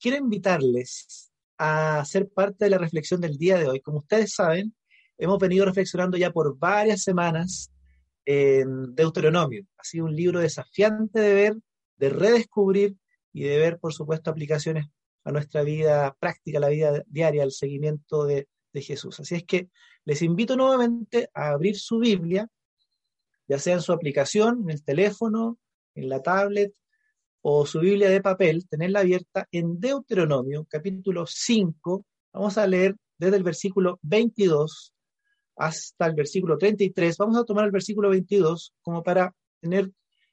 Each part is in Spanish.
Quiero invitarles a ser parte de la reflexión del día de hoy. Como ustedes saben, hemos venido reflexionando ya por varias semanas en Deuteronomio. Ha sido un libro desafiante de ver, de redescubrir y de ver, por supuesto, aplicaciones a nuestra vida práctica, a la vida diaria, al seguimiento de, de Jesús. Así es que les invito nuevamente a abrir su Biblia, ya sea en su aplicación, en el teléfono, en la tablet o su Biblia de papel, tenerla abierta en Deuteronomio, capítulo 5. Vamos a leer desde el versículo 22 hasta el versículo 33. Vamos a tomar el versículo 22 como para tener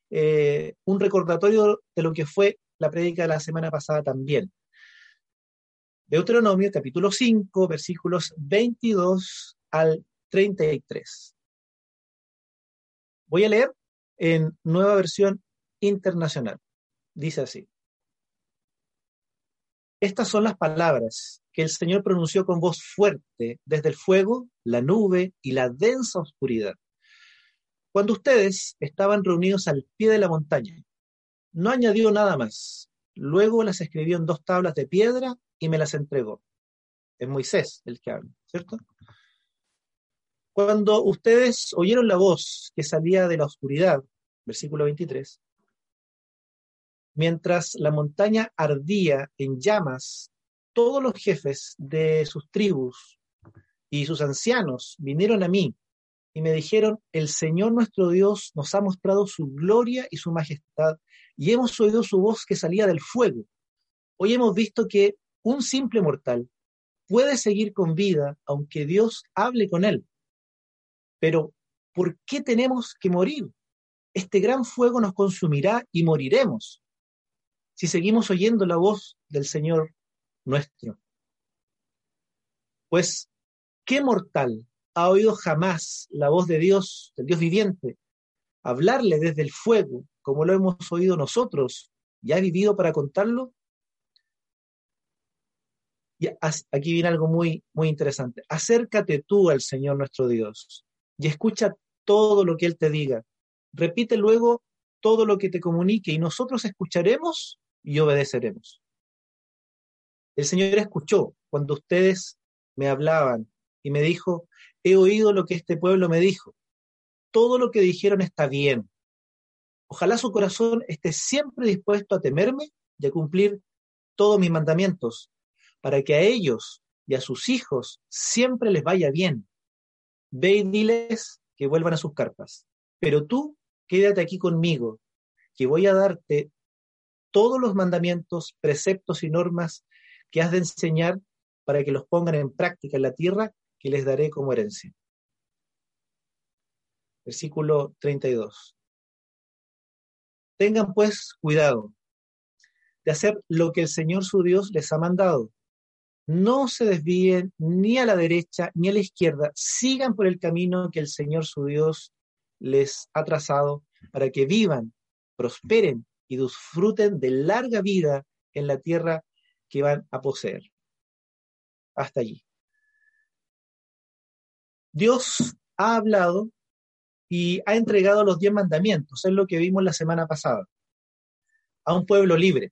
eh, un recordatorio de lo que fue la prédica de la semana pasada también. Deuteronomio, capítulo 5, versículos 22 al 33. Voy a leer en nueva versión internacional. Dice así. Estas son las palabras que el Señor pronunció con voz fuerte desde el fuego, la nube y la densa oscuridad. Cuando ustedes estaban reunidos al pie de la montaña, no añadió nada más. Luego las escribió en dos tablas de piedra y me las entregó. Es Moisés el que habla, ¿cierto? Cuando ustedes oyeron la voz que salía de la oscuridad, versículo 23, Mientras la montaña ardía en llamas, todos los jefes de sus tribus y sus ancianos vinieron a mí y me dijeron, el Señor nuestro Dios nos ha mostrado su gloria y su majestad, y hemos oído su voz que salía del fuego. Hoy hemos visto que un simple mortal puede seguir con vida aunque Dios hable con él. Pero, ¿por qué tenemos que morir? Este gran fuego nos consumirá y moriremos si seguimos oyendo la voz del Señor nuestro. Pues, ¿qué mortal ha oído jamás la voz de Dios, del Dios viviente, hablarle desde el fuego, como lo hemos oído nosotros, y ha vivido para contarlo? Y aquí viene algo muy, muy interesante. Acércate tú al Señor nuestro Dios y escucha todo lo que Él te diga. Repite luego todo lo que te comunique y nosotros escucharemos y obedeceremos. El Señor escuchó cuando ustedes me hablaban y me dijo, he oído lo que este pueblo me dijo. Todo lo que dijeron está bien. Ojalá su corazón esté siempre dispuesto a temerme y a cumplir todos mis mandamientos, para que a ellos y a sus hijos siempre les vaya bien. Ve y diles que vuelvan a sus carpas. Pero tú quédate aquí conmigo, que voy a darte todos los mandamientos, preceptos y normas que has de enseñar para que los pongan en práctica en la tierra que les daré como herencia. Versículo 32. Tengan pues cuidado de hacer lo que el Señor su Dios les ha mandado. No se desvíen ni a la derecha ni a la izquierda, sigan por el camino que el Señor su Dios les ha trazado para que vivan, prosperen y disfruten de larga vida en la tierra que van a poseer. Hasta allí. Dios ha hablado y ha entregado los diez mandamientos, es lo que vimos la semana pasada, a un pueblo libre.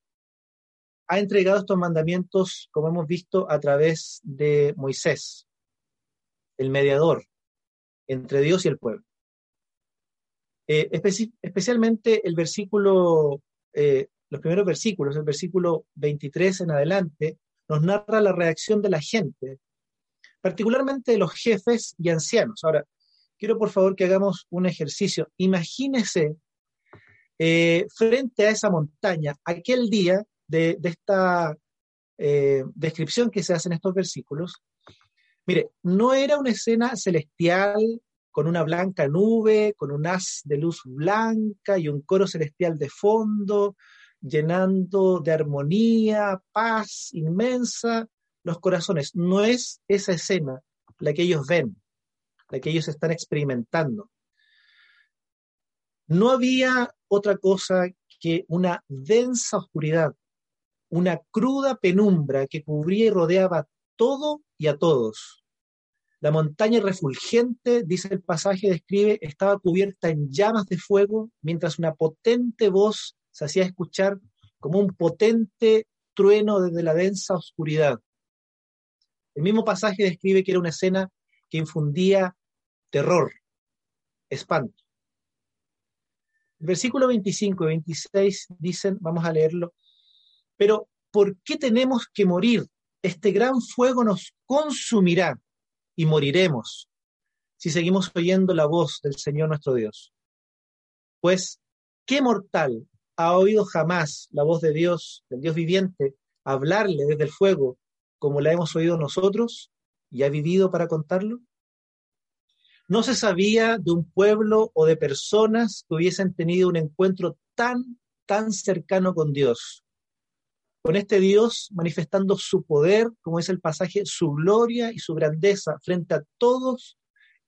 Ha entregado estos mandamientos, como hemos visto, a través de Moisés, el mediador entre Dios y el pueblo. Eh, especialmente el versículo, eh, los primeros versículos, el versículo 23 en adelante, nos narra la reacción de la gente, particularmente de los jefes y ancianos. Ahora, quiero por favor que hagamos un ejercicio. Imagínese eh, frente a esa montaña, aquel día de, esta descripción que se hace en estos versículos. Mire, no era una escena celestial con una blanca nube, con un haz de luz blanca y un coro celestial de fondo, llenando de armonía, paz inmensa los corazones. No es esa escena la que ellos ven, la que ellos están experimentando. No había otra cosa que una densa oscuridad, una cruda penumbra que cubría y rodeaba todo y a todos. La montaña refulgente, dice el pasaje, describe, estaba cubierta en llamas de fuego, mientras una potente voz se hacía escuchar como un potente trueno desde la densa oscuridad. El mismo pasaje describe que era una escena que infundía terror, espanto. El versículo 25 y 26 dicen, vamos a leerlo, pero ¿por qué tenemos que morir? Este gran fuego nos consumirá y moriremos si seguimos oyendo la voz del Señor nuestro Dios. Pues, ¿qué mortal ha oído jamás la voz de Dios, del Dios viviente, hablarle desde el fuego como la hemos oído nosotros y ha vivido para contarlo? No se sabía de un pueblo o de personas que hubiesen tenido un encuentro tan, tan cercano con Dios con este Dios manifestando su poder, como es el pasaje, su gloria y su grandeza frente a todos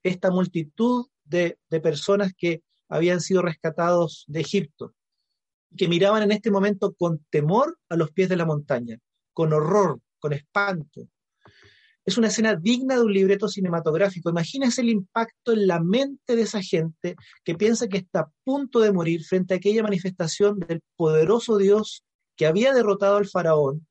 esta multitud de, personas que habían sido rescatados de Egipto, que miraban en este momento con temor a los pies de la montaña, con horror, con espanto. Es una escena digna de un libreto cinematográfico. Imagínense el impacto en la mente de esa gente que piensa que está a punto de morir frente a aquella manifestación del poderoso Dios que había derrotado al faraón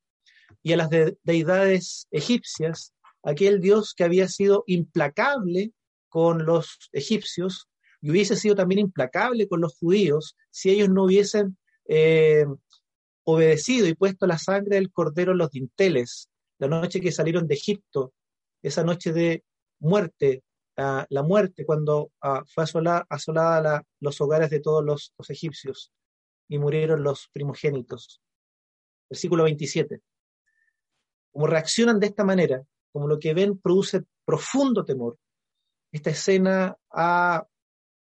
y a las deidades egipcias, aquel dios que había sido implacable con los egipcios y hubiese sido también implacable con los judíos si ellos no hubiesen eh, obedecido y puesto la sangre del cordero en los dinteles, la noche que salieron de Egipto, esa noche de muerte, la muerte cuando ah, fue asolada, los hogares de todos los egipcios y murieron los primogénitos versículo 27. Como reaccionan de esta manera, como lo que ven produce profundo temor, esta escena ha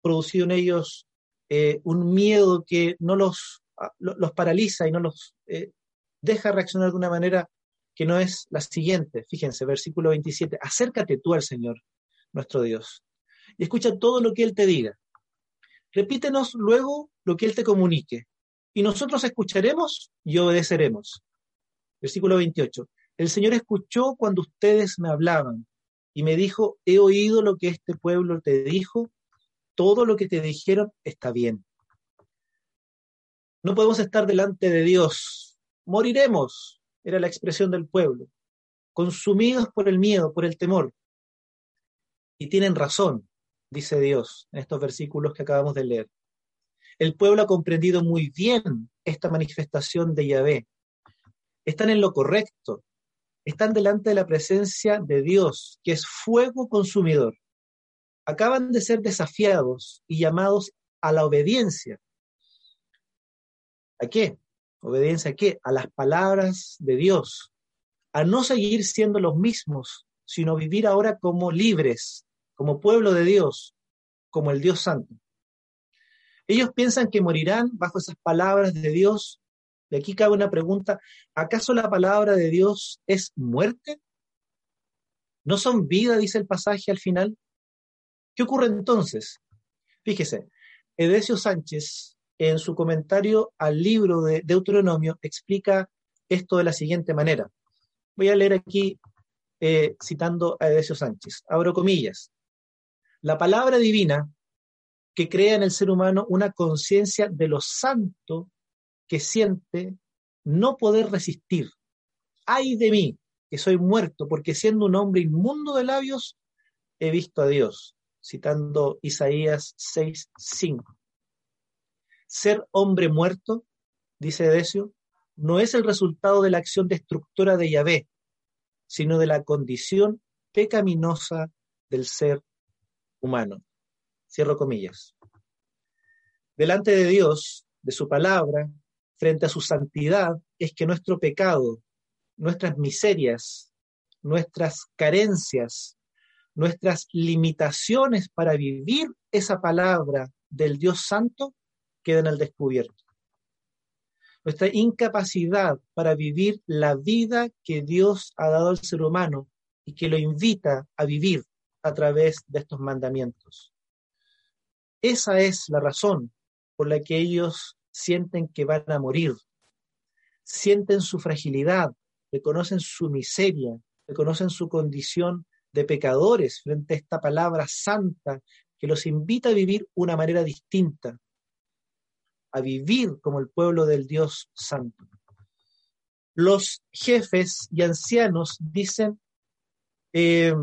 producido en ellos eh, un miedo que no los, ah, los paraliza y no los eh, deja reaccionar de una manera que no es la siguiente. Fíjense, versículo 27, acércate tú al Señor, nuestro Dios, y escucha todo lo que Él te diga. Repítenos luego lo que Él te comunique y nosotros escucharemos y obedeceremos. Versículo 28. El Señor escuchó cuando ustedes me hablaban y me dijo, he oído lo que este pueblo te dijo, todo lo que te dijeron está bien. No podemos estar delante de Dios, moriremos, era la expresión del pueblo, consumidos por el miedo, por el temor. Y tienen razón, dice Dios en estos versículos que acabamos de leer. El pueblo ha comprendido muy bien esta manifestación de Yahvé. Están en lo correcto. Están delante de la presencia de Dios, que es fuego consumidor. Acaban de ser desafiados y llamados a la obediencia. ¿A qué? ¿Obediencia a qué? A las palabras de Dios. A no seguir siendo los mismos, sino vivir ahora como libres, como pueblo de Dios, como el Dios Santo. Ellos piensan que morirán bajo esas palabras de Dios. De aquí cabe una pregunta, ¿acaso la palabra de Dios es muerte? ¿No son vida, dice el pasaje al final? ¿Qué ocurre entonces? Fíjese, Edesio Sánchez, en su comentario al libro de Deuteronomio, explica esto de la siguiente manera. Voy a leer aquí eh, citando a Edesio Sánchez. Abro comillas. La palabra divina que crea en el ser humano una conciencia de lo santo que siente no poder resistir. Ay de mí, que soy muerto, porque siendo un hombre inmundo de labios, he visto a Dios, citando Isaías 6:5. Ser hombre muerto, dice Decio, no es el resultado de la acción destructora de Yahvé, sino de la condición pecaminosa del ser humano. Cierro comillas. Delante de Dios, de su palabra, frente a su santidad, es que nuestro pecado, nuestras miserias, nuestras carencias, nuestras limitaciones para vivir esa palabra del Dios Santo quedan al descubierto. Nuestra incapacidad para vivir la vida que Dios ha dado al ser humano y que lo invita a vivir a través de estos mandamientos. Esa es la razón por la que ellos sienten que van a morir, sienten su fragilidad, reconocen su miseria, reconocen su condición de pecadores frente a esta palabra santa que los invita a vivir una manera distinta, a vivir como el pueblo del Dios santo. Los jefes y ancianos dicen, eh,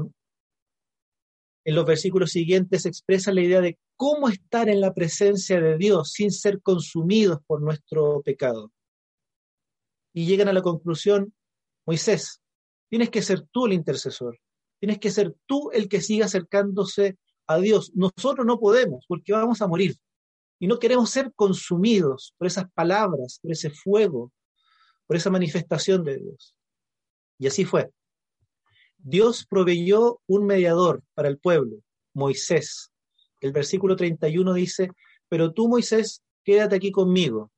en los versículos siguientes expresa la idea de cómo estar en la presencia de Dios sin ser consumidos por nuestro pecado. Y llegan a la conclusión, Moisés, tienes que ser tú el intercesor, tienes que ser tú el que siga acercándose a Dios. Nosotros no podemos porque vamos a morir y no queremos ser consumidos por esas palabras, por ese fuego, por esa manifestación de Dios. Y así fue. Dios proveyó un mediador para el pueblo, Moisés, el versículo 31 dice, pero tú, Moisés, quédate aquí conmigo,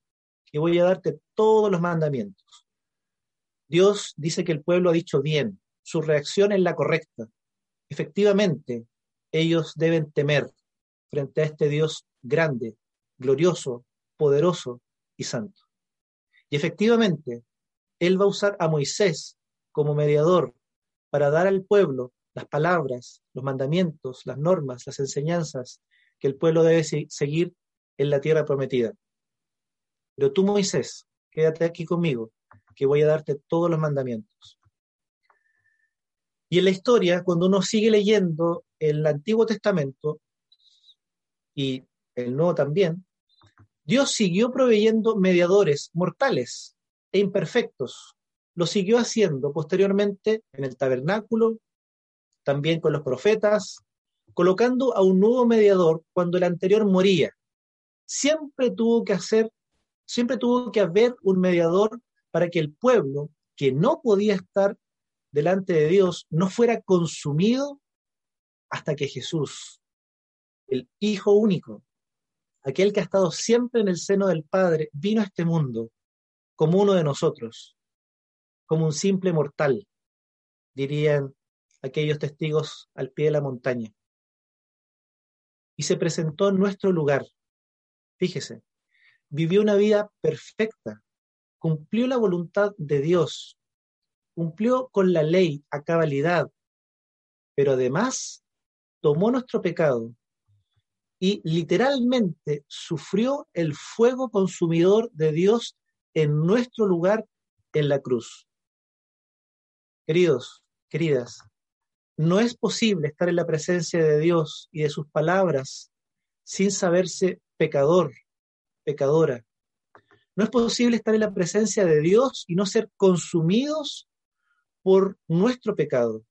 que voy a darte todos los mandamientos. Dios dice que el pueblo ha dicho bien, su reacción es la correcta. Efectivamente, ellos deben temer frente a este Dios grande, glorioso, poderoso y santo. Y efectivamente, Él va a usar a Moisés como mediador para dar al pueblo las palabras, los mandamientos, las normas, las enseñanzas que el pueblo debe seguir en la tierra prometida. Pero tú, Moisés, quédate aquí conmigo, que voy a darte todos los mandamientos. Y en la historia, cuando uno sigue leyendo el Antiguo Testamento y el Nuevo también, Dios siguió proveyendo mediadores mortales e imperfectos. Lo siguió haciendo posteriormente en el tabernáculo, también con los profetas, colocando a un nuevo mediador cuando el anterior moría. Siempre tuvo que hacer, siempre tuvo que haber un mediador para que el pueblo que no podía estar delante de Dios no fuera consumido hasta que Jesús, el Hijo único, aquel que ha estado siempre en el seno del Padre, vino a este mundo como uno de nosotros, como un simple mortal, dirían aquellos testigos al pie de la montaña. Y se presentó en nuestro lugar. Fíjese, vivió una vida perfecta, cumplió la voluntad de Dios, cumplió con la ley a cabalidad, pero además tomó nuestro pecado y literalmente sufrió el fuego consumidor de Dios en nuestro lugar en la cruz. Queridos, queridas, no es posible estar en la presencia de Dios y de sus palabras sin saberse pecador, pecadora. No es posible estar en la presencia de Dios y no ser consumidos por nuestro pecado.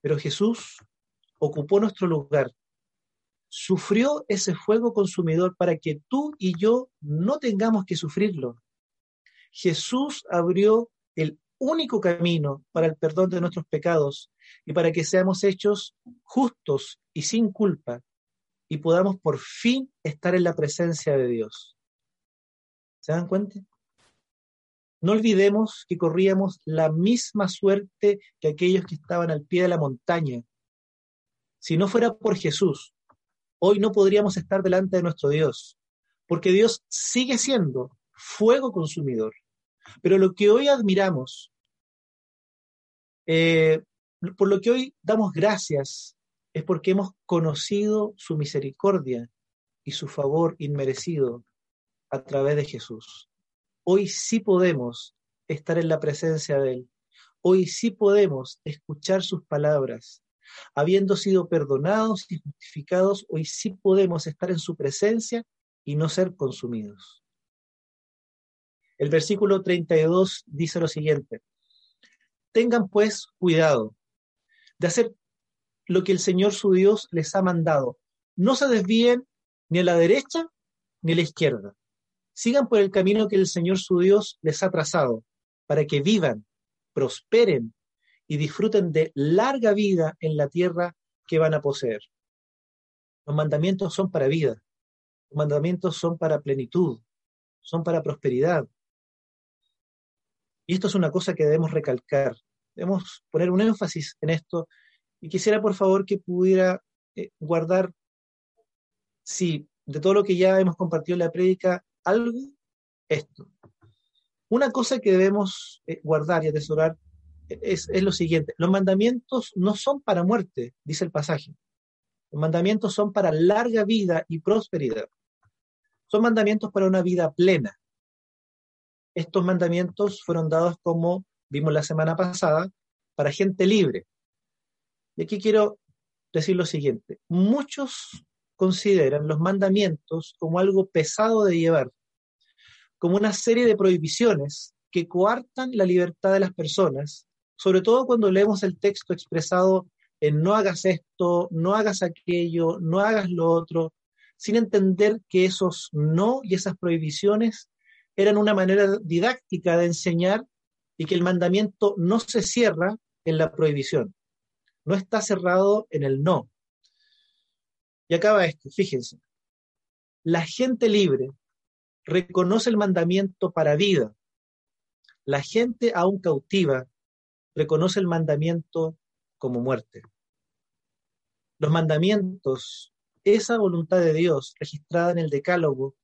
Pero Jesús ocupó nuestro lugar, sufrió ese fuego consumidor para que tú y yo no tengamos que sufrirlo. Jesús abrió el único camino para el perdón de nuestros pecados y para que seamos hechos justos y sin culpa y podamos por fin estar en la presencia de Dios. ¿Se dan cuenta? No olvidemos que corríamos la misma suerte que aquellos que estaban al pie de la montaña. Si no fuera por Jesús, hoy no podríamos estar delante de nuestro Dios, porque Dios sigue siendo fuego consumidor. Pero lo que hoy admiramos eh, por lo que hoy damos gracias es porque hemos conocido su misericordia y su favor inmerecido a través de Jesús. Hoy sí podemos estar en la presencia de Él. Hoy sí podemos escuchar sus palabras. Habiendo sido perdonados y justificados, hoy sí podemos estar en su presencia y no ser consumidos. El versículo 32 dice lo siguiente. Tengan pues cuidado de hacer lo que el Señor su Dios les ha mandado. No se desvíen ni a la derecha ni a la izquierda. Sigan por el camino que el Señor su Dios les ha trazado, para que vivan, prosperen y disfruten de larga vida en la tierra que van a poseer. Los mandamientos son para vida, los mandamientos son para plenitud, son para prosperidad. Y esto es una cosa que debemos recalcar, debemos poner un énfasis en esto y quisiera por favor que pudiera eh, guardar, si de todo lo que ya hemos compartido en la prédica, algo, esto. Una cosa que debemos eh, guardar y atesorar es, lo siguiente, los mandamientos no son para muerte, dice el pasaje. Los mandamientos son para larga vida y prosperidad. Son mandamientos para una vida plena. Estos mandamientos fueron dados como vimos la semana pasada, para gente libre. Y aquí quiero decir lo siguiente. Muchos consideran los mandamientos como algo pesado de llevar, como una serie de prohibiciones que coartan la libertad de las personas sobre todo cuando leemos el texto expresado en no hagas esto, no hagas aquello, no hagas lo otro, sin entender que esos no y esas prohibiciones eran una manera didáctica de enseñar y que el mandamiento no se cierra en la prohibición, no está cerrado en el no. Y acaba esto, fíjense, la gente libre reconoce el mandamiento para vida, la gente aún cautiva reconoce el mandamiento como muerte. Los mandamientos, esa voluntad de Dios registrada en el Decálogo,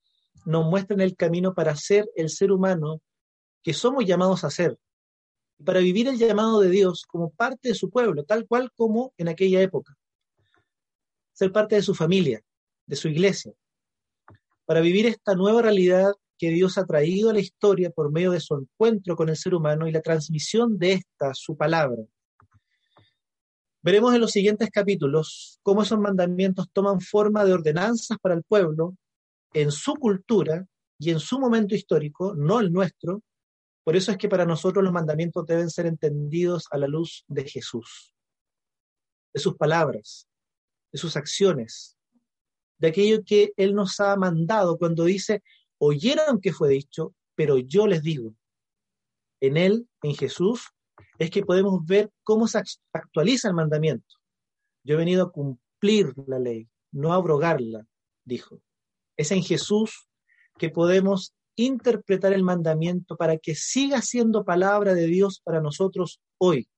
nos muestran el camino para ser el ser humano que somos llamados a ser, para vivir el llamado de Dios como parte de su pueblo, tal cual como en aquella época. Ser parte de su familia, de su iglesia, para vivir esta nueva realidad que Dios ha traído a la historia por medio de su encuentro con el ser humano y la transmisión de esta, su palabra. Veremos en los siguientes capítulos cómo esos mandamientos toman forma de ordenanzas para el pueblo en su cultura y en su momento histórico, no el nuestro. Por eso es que para nosotros los mandamientos deben ser entendidos a la luz de Jesús, de sus palabras, de sus acciones, de aquello que Él nos ha mandado cuando dice, oyeron que fue dicho, pero yo les digo, en Él, en Jesús, es que podemos ver cómo se actualiza el mandamiento. Yo he venido a cumplir la ley, no a abrogarla, dijo. Es en Jesús que podemos interpretar el mandamiento para que siga siendo palabra de Dios para nosotros hoy.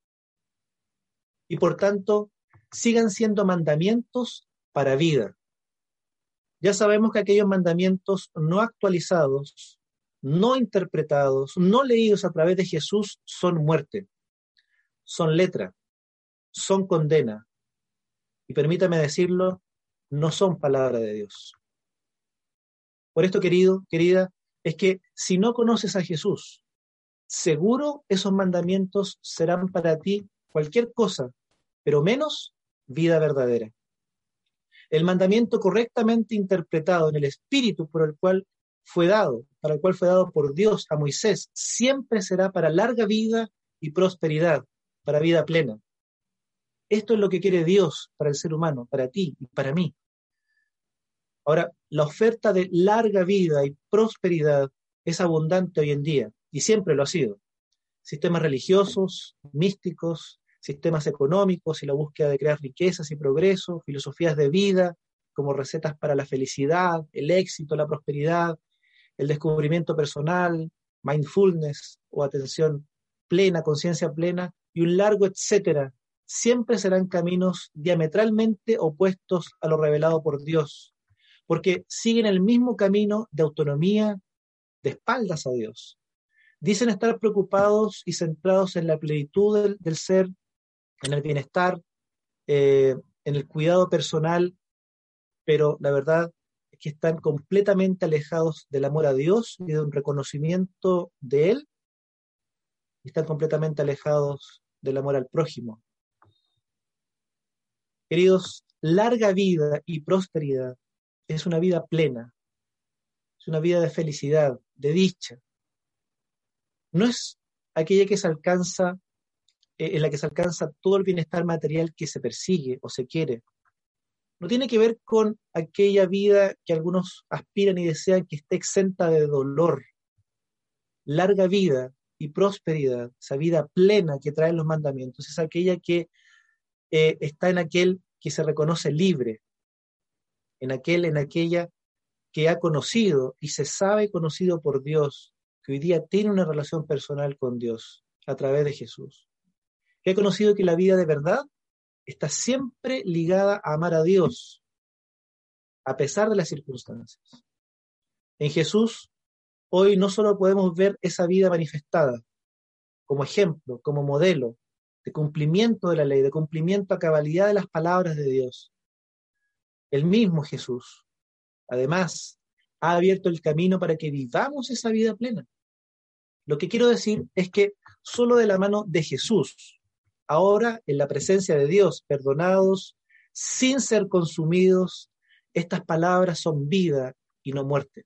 Y por tanto, sigan siendo mandamientos para vida. Ya sabemos que aquellos mandamientos no actualizados, no interpretados, no leídos a través de Jesús son muerte, son letra, son condena. Y permítame decirlo, no son palabra de Dios. Por esto, querido, querida, es que si no conoces a Jesús, seguro esos mandamientos serán para ti cualquier cosa, pero menos vida verdadera. El mandamiento correctamente interpretado en el espíritu por el cual fue dado, para el cual fue dado por Dios a Moisés, siempre será para larga vida y prosperidad, para vida plena. Esto es lo que quiere Dios para el ser humano, para ti y para mí. Ahora, la oferta de larga vida y prosperidad es abundante hoy en día y siempre lo ha sido. Sistemas religiosos, místicos, sistemas económicos y la búsqueda de crear riquezas y progreso, filosofías de vida como recetas para la felicidad, el éxito, la prosperidad, el descubrimiento personal, mindfulness o atención plena, conciencia plena y un largo etcétera, siempre serán caminos diametralmente opuestos a lo revelado por Dios, porque siguen el mismo camino de autonomía, de espaldas a Dios. Dicen estar preocupados y centrados en la plenitud del, ser en el bienestar, eh, en el cuidado personal, pero la verdad es que están completamente alejados del amor a Dios y de un reconocimiento de Él, están completamente alejados del amor al prójimo. Queridos, larga vida y prosperidad es una vida plena, es una vida de felicidad, de dicha. No es aquella que se alcanza eh, en la que se alcanza todo el bienestar material que se persigue o se quiere. No tiene que ver con aquella vida que algunos aspiran y desean que esté exenta de dolor. Larga vida y prosperidad, esa vida plena que traen los mandamientos, es aquella que eh, está en aquel que se reconoce libre, en aquel, en aquella que ha conocido y se sabe conocido por Dios, que hoy día tiene una relación personal con Dios a través de Jesús, que ha conocido que la vida de verdad está siempre ligada a amar a Dios, a pesar de las circunstancias. En Jesús, hoy no solo podemos ver esa vida manifestada como ejemplo, como modelo de cumplimiento de la ley, de cumplimiento a cabalidad de las palabras de Dios. El mismo Jesús, además, ha abierto el camino para que vivamos esa vida plena. Lo que quiero decir es que solo de la mano de Jesús, ahora en la presencia de Dios, perdonados, sin ser consumidos, estas palabras son vida y no muerte.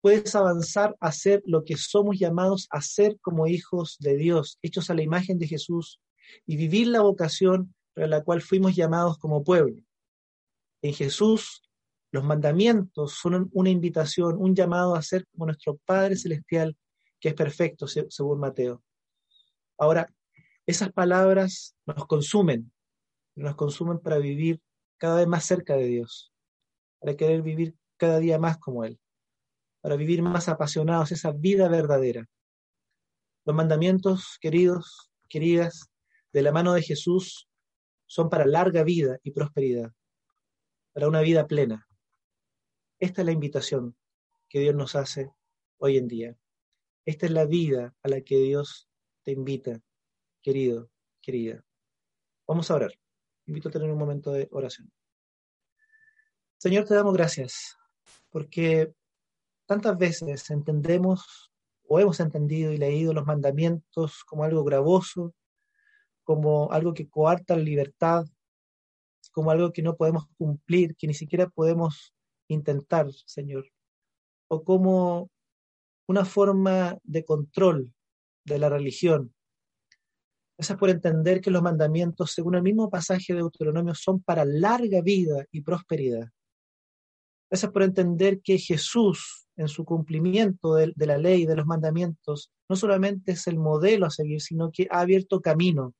Puedes avanzar a ser lo que somos llamados a ser como hijos de Dios, hechos a la imagen de Jesús, y vivir la vocación para la cual fuimos llamados como pueblo. En Jesús los mandamientos son una invitación, un llamado a ser como nuestro Padre Celestial, que es perfecto, según Mateo. Ahora, esas palabras nos consumen, nos consumen para vivir cada vez más cerca de Dios, para querer vivir cada día más como Él, para vivir más apasionados, esa vida verdadera. Los mandamientos, queridos, queridas, de la mano de Jesús, son para larga vida y prosperidad, para una vida plena. Esta es la invitación que Dios nos hace hoy en día. Esta es la vida a la que Dios te invita, querido, querida. Vamos a orar. Invito a tener un momento de oración. Señor, te damos gracias porque tantas veces entendemos o hemos entendido y leído los mandamientos como algo gravoso, como algo que coarta la libertad, como algo que no podemos cumplir, que ni siquiera podemos intentar, Señor, o como una forma de control de la religión. Gracias por entender que los mandamientos, según el mismo pasaje de Deuteronomio, son para larga vida y prosperidad. Gracias por entender que Jesús, en su cumplimiento de, la ley, de los mandamientos, no solamente es el modelo a seguir, sino que ha abierto camino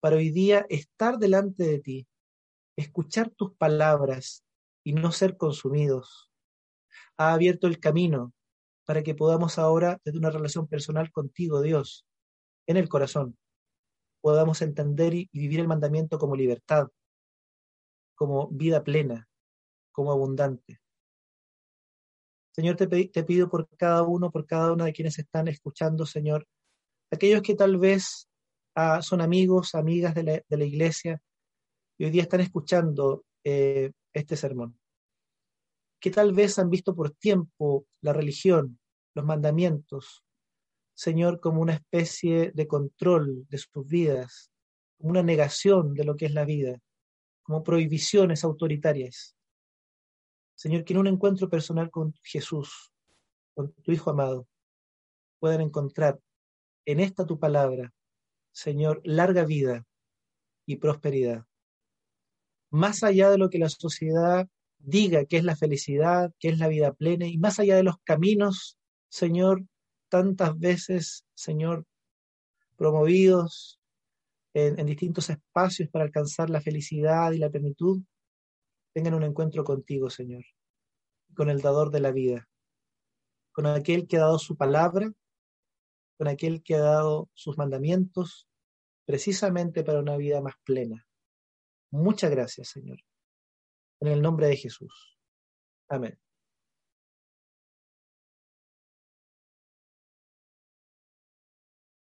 para hoy día estar delante de ti, escuchar tus palabras y no ser consumidos. Ha abierto el camino para que podamos ahora, desde una relación personal contigo, Dios, en el corazón, podamos entender y, vivir el mandamiento como libertad, como vida plena, como abundante. Señor, te, pido por cada uno, por cada una de quienes están escuchando, Señor, aquellos que tal vez ah, son amigos, amigas de la, iglesia y hoy día están escuchando eh, este sermón, que tal vez han visto por tiempo la religión, los mandamientos, Señor, como una especie de control de sus vidas, como una negación de lo que es la vida, como prohibiciones autoritarias. Señor, que en un encuentro personal con Jesús, con tu Hijo amado, puedan encontrar en esta tu palabra, Señor, larga vida y prosperidad más allá de lo que la sociedad diga que es la felicidad, que es la vida plena, y más allá de los caminos, Señor, tantas veces, Señor, promovidos en, distintos espacios para alcanzar la felicidad y la plenitud, tengan un encuentro contigo, Señor, con el dador de la vida, con aquel que ha dado su palabra, con aquel que ha dado sus mandamientos, precisamente para una vida más plena. Muchas gracias, Señor. En el nombre de Jesús. Amén.